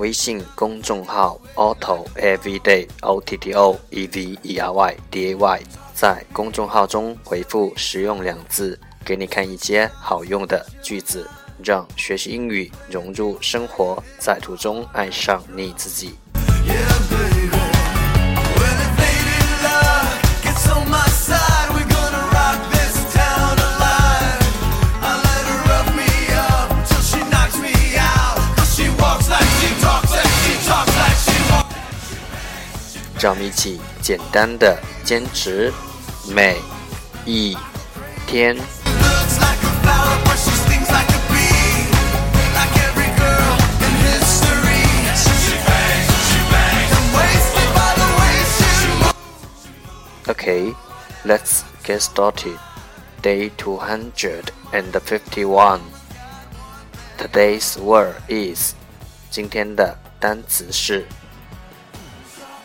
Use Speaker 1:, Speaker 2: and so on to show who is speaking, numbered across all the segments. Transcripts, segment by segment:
Speaker 1: 微信公众号 auto Everyday O T T O E V E R Y D A Y，在公众号中回复“实用”两字，给你看一些好用的句子，让学习英语融入生活，在途中爱上你自己。让我们一起简单的坚持每一天。Okay, let's get started. Day 251. Today's word is 今天的单词是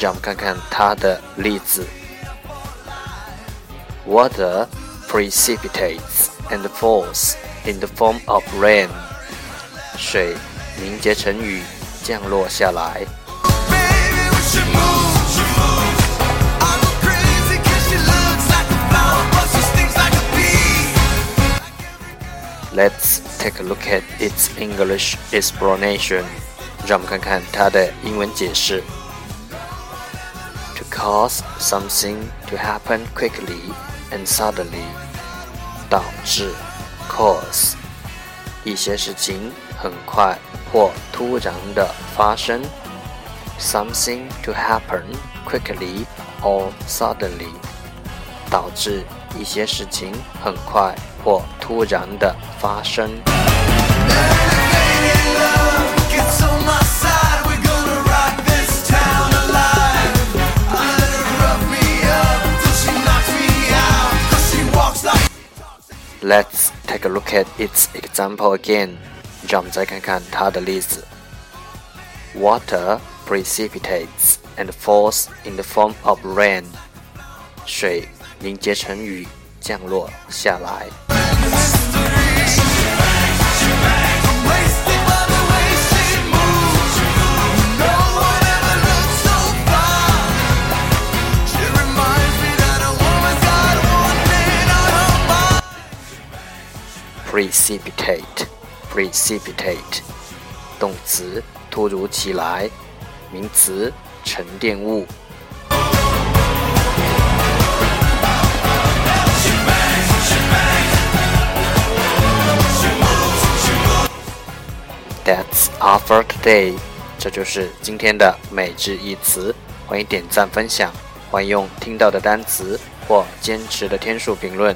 Speaker 1: 让我们看看它的例子。Water precipitates and falls in the form of rain。水凝结成雨，降落下来。Let's take a look at its English explanation。让我们看看它的英文解释。 Cause something to happen quickly and suddenly，导致 cause 一些事情很快或突然的发生。Something to happen quickly or suddenly，导致一些事情很快或突然的发生。Let's take a look at its example again. 让我们再看看它的例子。Water precipitates and falls in the form of rain. 水凝结成雨，降落下来。 Precipitate, precipitate，动词，突如其来；名词，沉淀物。That's all for today。这就是今天的每日一词。欢迎点赞分享，欢迎用听到的单词或坚持的天数评论。